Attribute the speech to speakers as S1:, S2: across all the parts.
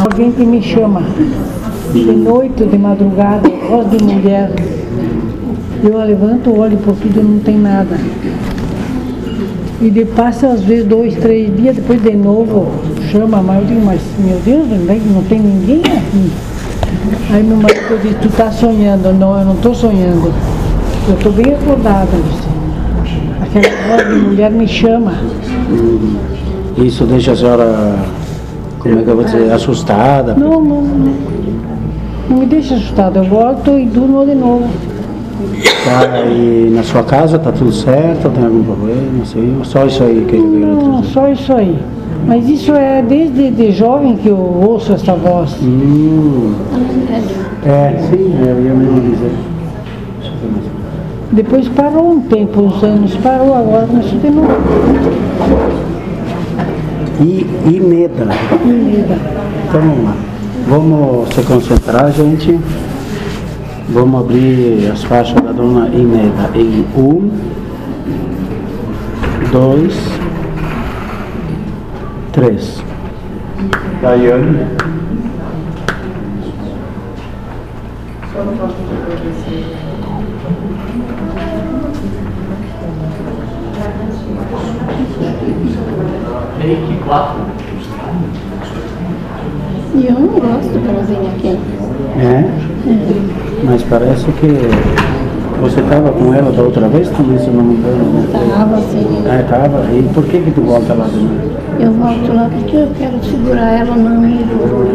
S1: alguém que me chama de noite, de madrugada, voz de mulher. Eu levanto, olho por tudo não tem nada. E de passa às vezes dois, três dias, depois de novo chama, mas eu digo, mas meu Deus, não tem ninguém aqui. Aí meu marido diz, tu tá sonhando. Não, eu não estou sonhando. Eu estou bem acordada. Aquela voz de mulher me chama.
S2: Isso deixa a senhora, como é que eu vou dizer, assustada?
S1: Não, não, não. Não me deixa assustada. Eu volto e durmo de novo.
S2: Tá, e na sua casa tá tudo certo? Tem algum problema? Assim, só isso aí que ele veio
S1: Não, só isso aí. Mas isso é desde de jovem que eu ouço essa voz.
S2: Hum. É, sim, eu ia mesmo dizer.
S1: Depois parou um tempo, uns anos, parou agora, começou de novo.
S2: E, e Neda. Então vamos lá. Vamos se concentrar, gente. Vamos abrir as faixas da dona Ineda em um, dois, três.
S3: Daiane.
S4: E eu não gosto que ela venha aqui.
S2: É? Mas parece que você estava com ela da outra vez também, se não me engano. né?
S4: Tava assim.
S2: Ah, estava. E por que que tu volta lá de novo?
S4: Eu volto lá porque eu quero segurar ela, me evoluir.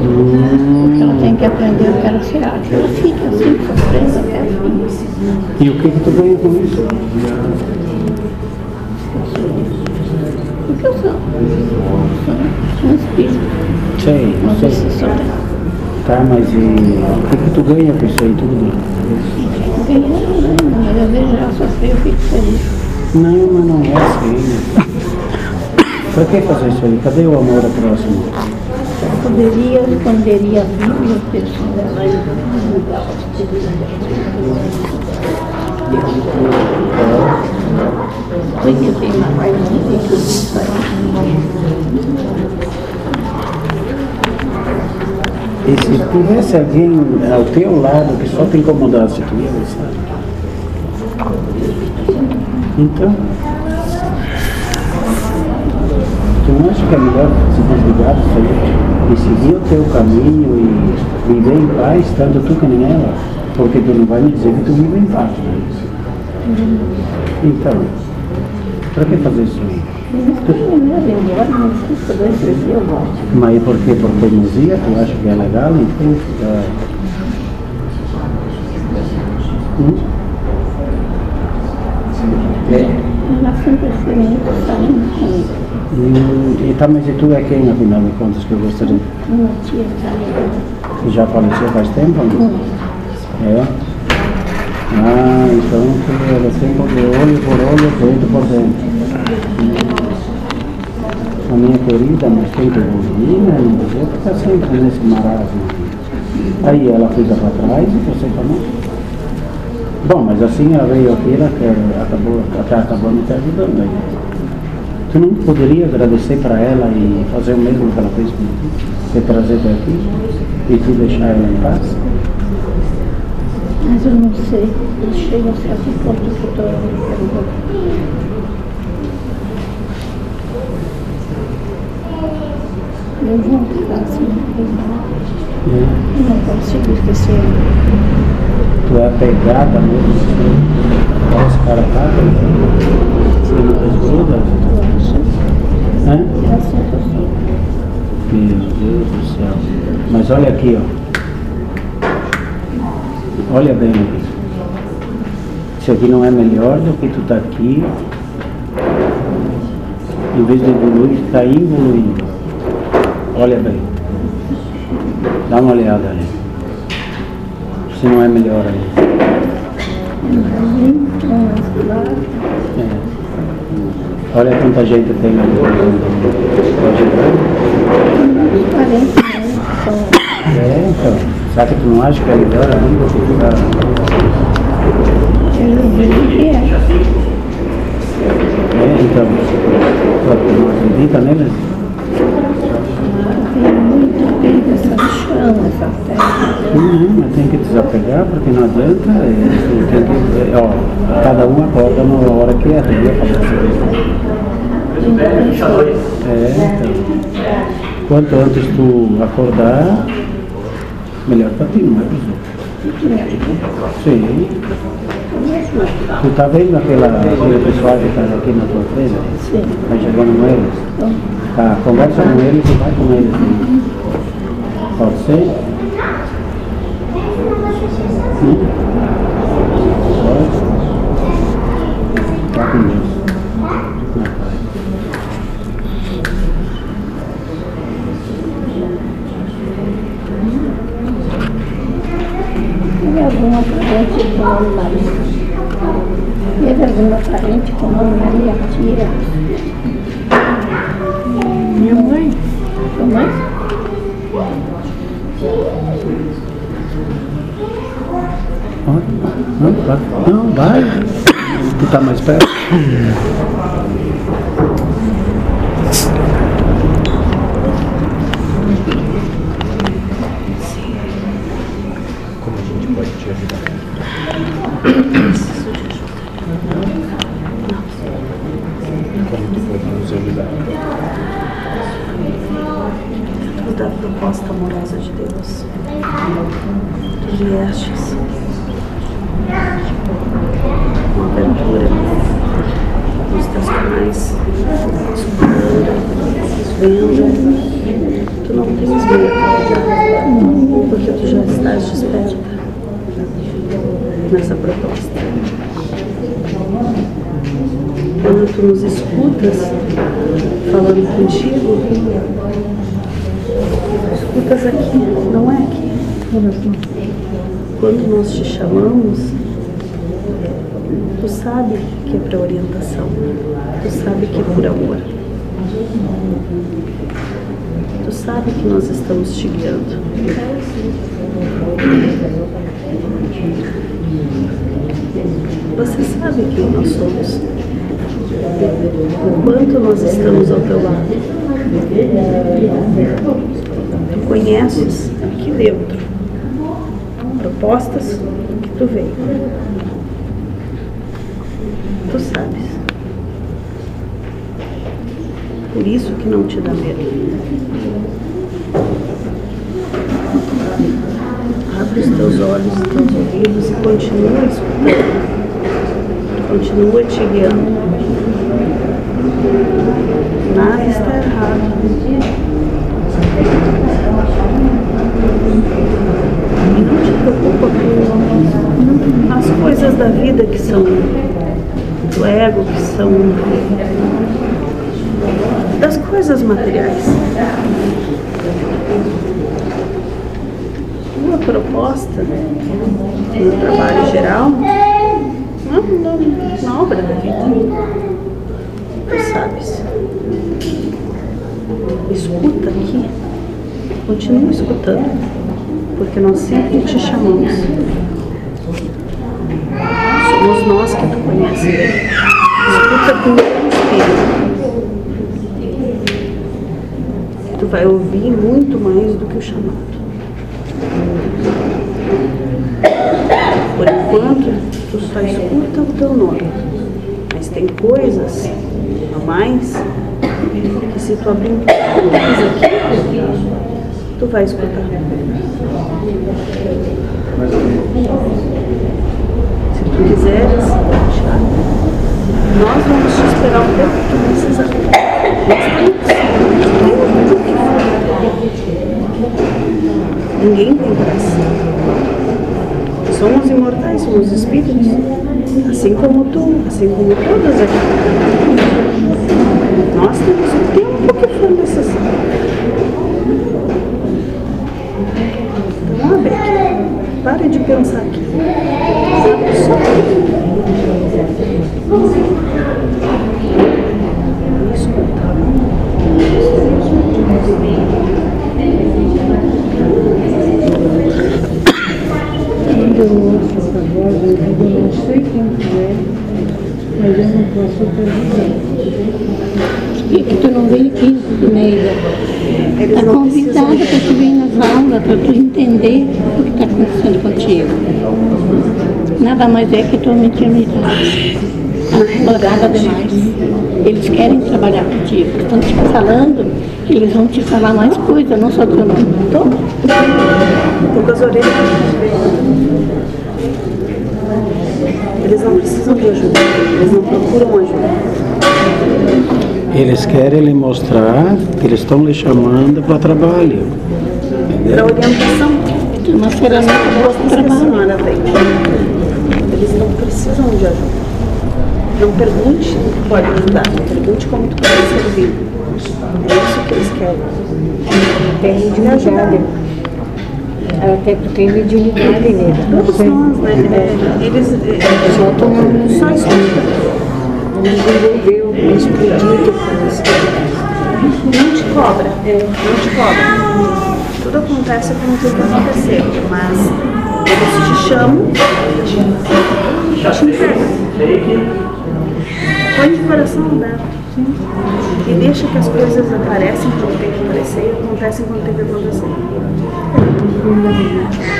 S2: Hum,
S4: Porque ela tem que aprender, eu quero ser arte. Ela fica assim, sofrendo até o fim.
S2: e o que que tu ganha com isso?
S4: Porque eu sou, sou um espírito,
S2: Sei,
S4: uma
S2: sei.
S4: obsessora.
S2: Tá, mas e o que que tu ganha com isso aí tudo?
S4: Ganhando, né? Mas eu vejo ela sofrer, eu fico feliz.
S2: Não, mas não é assim. Pra que fazer isso aí? Cadê o amor ao próximo?
S4: Poderia, esconderia a Bíblia, e mudar os
S2: E se tivesse alguém ao teu lado que só te incomodasse, tu ia gostar? Então, tu não acha que é melhor se desligar disso aí e seguir o teu caminho e viver em paz, tanto tu que nem ela? Porque tu não vai me dizer que tu vive em paz. Né? Então, para que fazer isso aí? Mas por quê? Por teimosia? Tu acha que é legal? Então, fica... Hum?
S4: Muito saindo comigo.
S2: Hum, e tá, mas e tu é quem, afinal de contas, que eu gostaria?
S4: Minha tia
S2: já faleceu faz tempo? Não? É? Ah, então era sempre olho por olho, dentro por dentro. A minha querida, mas tem que evoluir, né? Não podia ficar sempre nesse marasmo. Aí ela fica para trás e você também. Bom, mas assim ela veio aqui, ela acabou, até acabou me te ajudando aí. Tu não poderia agradecer para ela e fazer o mesmo que ela fez comigo? Te trazer até aqui e tu deixar ela em paz?
S4: Mas eu não sei. Eu chego a certo ponto que eu tô eu Eu vou ficar assim, eu
S2: É.
S4: não consigo esquecer.
S2: Tu é apegada mesmo, assim, os caras pagam, você não desgruda?
S4: Eu acho.
S2: Hã?
S4: Eu.
S2: Meu Deus do céu. Mas olha aqui, ó. Olha bem. Isso aqui não é melhor do que tu tá aqui. Em vez de evoluir, tu tá evoluindo. Olha bem. Dá uma olhada ali. Se não é melhor ali. É. Olha quanta gente tem ali. Pode
S4: meus são
S2: É, então. Será que tu não acha que é melhor do que ficar.
S4: eles dizem que é.
S2: É, então. Tu não acredita neles?
S4: Eu tenho muito
S2: Não, mas tem que desapegar, porque não adianta. tu tem é, ó, cada um acorda na hora que é, entendeu? É, então. Quanto antes tu acordar, melhor pra ti, não é pros outros. Sim. Tu tá vendo aquela, aquele pessoal que tá aqui na tua frente?
S4: Sim.
S2: Tá chegando com eles? Tá, conversa com eles e vai com eles. Pode ser? Sim. Pode? Tá com Deus. Na paz.
S4: Teve alguma nome Maria? Teve alguma parente com o nome Maria Tira?
S1: Minha mãe,
S4: Tua mãe?
S2: Não. Não, vai. Tu tá mais perto?
S3: Como a gente pode te ajudar? Como tu pode nos ajudar?
S5: da proposta amorosa de Deus. Tu viestes com abertura nos teus canais, vendo. Tu não tens medo, porque tu já estás desperta nessa proposta. Quando tu nos escutas falando contigo, escutas aqui, não é aqui. Quando nós te chamamos, tu sabe que é para orientação, tu sabe que é por amor. Tu sabe que nós estamos te guiando. Você sabe quem nós somos. O quanto nós estamos ao teu lado. Tu conheces aqui dentro propostas que tu veio. Tu sabes. Por isso que não te dá medo. Abre os teus olhos, os teus ouvidos e continua escutando. Continua te guiando. Nada está errado. E não te preocupa com as coisas da vida que são do ego, que são das coisas materiais. Uma proposta no trabalho geral, na, na, obra da vida. Tu sabes. Escuta aqui. Continua escutando. Porque nós sempre te chamamos. Somos nós que tu conheces. Escuta com o espírito. Tu vai ouvir muito mais do que o chamado. Por enquanto, tu só escuta o teu nome. Mas tem coisas a mais que se tu abrir um mais aqui, tu vai escutar. Se tu quiseres, nós vamos te esperar o tempo que tu precisar. Ninguém tem pressa. Somos imortais, somos espíritos. Assim como tu, assim como todas aqui. Nós temos o tempo que for necessário. Então, abre aqui. Pare de pensar aqui. Abre só aqui.
S1: quando eu ouço essa voz, eu digo, eu não sei quem tu é, mas eu não posso te ajudar.
S4: E que tu não veio aqui. Neida,
S5: Eles
S4: está convidada para tu vir nas aulas, para tu entender o que está acontecendo contigo. Nada mais é que tua mediunidade. Explorada demais. Eles querem trabalhar contigo. Estão te falando que eles vão te falar mais coisas, não só teu nome. Então,
S5: Tô com as orelhas. Eles não precisam de ajuda. Eles não procuram ajuda.
S2: Eles querem lhe mostrar que eles estão lhe chamando para trabalho.
S5: Para orientação.
S4: uma ferramenta boa para
S5: Isso
S4: trabalho.
S5: Eles não precisam de ajuda. Não pergunte o que pode ajudar. Pergunte como tu pode servir. É isso que eles querem.
S6: Tem mediunidade. Ela tem, tem mediunidade nele.
S5: Todos nós, né? É, Eles, é,
S6: Só tu não
S5: te cobra. Não te cobra. Tudo acontece como tem que acontecer. Mas eles te chamam e te entregam. Põe de coração aberto. E deixa que as coisas aparecem quando tem que aparecer e acontecem quando tem que acontecer.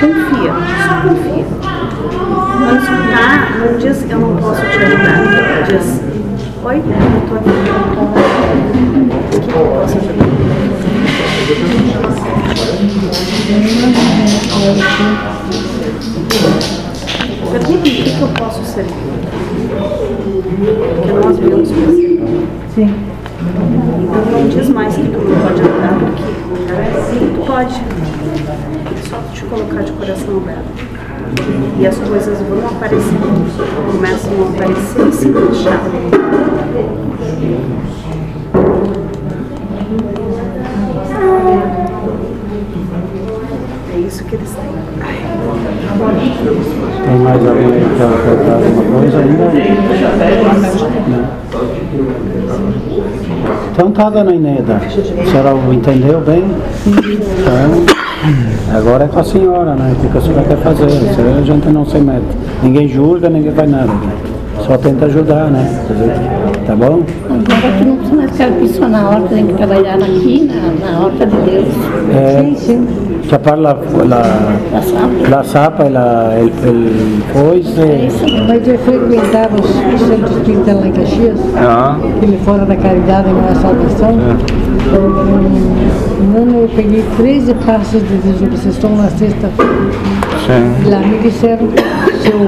S5: Confia, só confia. Não escutar, não diz eu não posso te ajudar. Diz, oi, eu tô aqui. O que eu posso ajudar? Pergunta o que que eu posso servir. Porque nós viemos para.
S1: Sim.
S5: Então não diz mais que tu não pode ajudar, porque tu pode. É só te colocar de coração aberto. E as coisas vão aparecendo. Começam a aparecer e se deixar.
S2: Mais alguém que quer perguntar alguma coisa ainda? Então tá, dona Ineda. A senhora entendeu bem? Então, agora é com a senhora, né? O que a senhora quer fazer? A gente não se mete. Ninguém julga, ninguém faz nada. Só tenta ajudar, né? Tá bom?
S4: Agora tu não precisa mais ficar na horta, tem que trabalhar aqui, na, na horta de Deus.
S2: Eh,
S1: Sim, sim.
S2: Chapar la, la, la zapa, la, el, el foice.
S1: Mas eu frequentava os centros espíritas lá em Caxias,
S3: Ah,
S1: aquele fora da caridade e é salvação. Um ano eu peguei 13 passos de desobsessão na sexta-feira. Lá me disseram que eu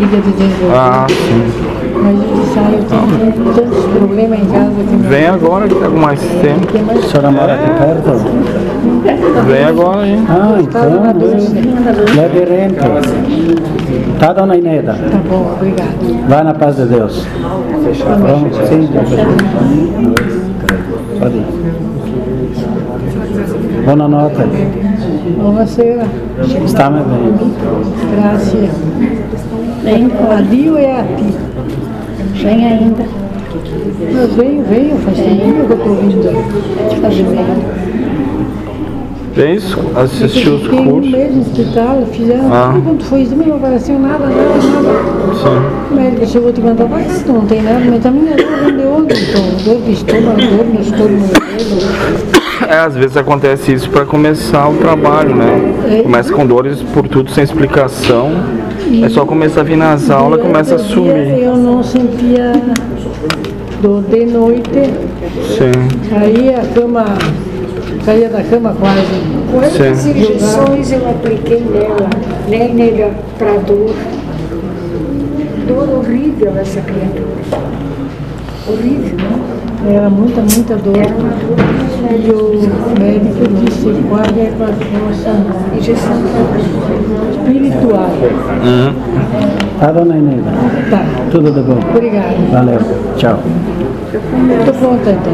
S1: ia desenvolver.
S3: Ah, sim.
S1: Mas eu disse, ah, eu tenho tantos problemas em casa que não
S3: Vem agora que tá com mais tempo.
S2: A senhora mora aqui perto?
S3: Vem agora, hein?
S2: Ah, então, é. leve rente. Tá, dona Ineda?
S1: Tá bom, obrigado.
S2: Vai na paz de Deus. Vamos, sim. Pode ir. Boa nota.
S1: Buonasera,
S2: Está me bem.
S1: grazie.
S4: Vem,
S1: A Dio é a ti.
S4: Vem ainda.
S1: Mas venho, venho, faz tempo que eu estou vindo.
S4: Fazer bem.
S3: Vem assistir
S1: Eu
S3: os
S1: fiquei um
S3: cursos.
S1: mês no hospital, fizeram
S3: Ah.
S1: tudo quanto foi exame, não apareceu nada, nada, nada.
S3: Sim.
S1: O médico chegou te mas tu não tem nada, mas também é dor vem de onde? Então, dor de estômago, dor no estômago, dedo.
S3: É, às vezes acontece isso para começar o trabalho, né? Começa com dores por tudo sem explicação. É só começar a vir nas aulas, começa a sumir.
S1: Eu não sentia dor de noite,
S3: Sim,
S1: aí a cama, caía da cama quase.
S6: Quantas
S3: Sim.
S6: injeções eu apliquei nela, nem nele para dor. Dor horrível essa criatura. Horrível.
S1: Era muita, muita dor. E o médico disse, guarda com a força
S6: injeção
S1: espiritual.
S2: Tá, dona Ineda?
S1: Tá,
S2: Tudo de bom.
S1: obrigada.
S2: Valeu. Tchau.
S1: Estou pronta então.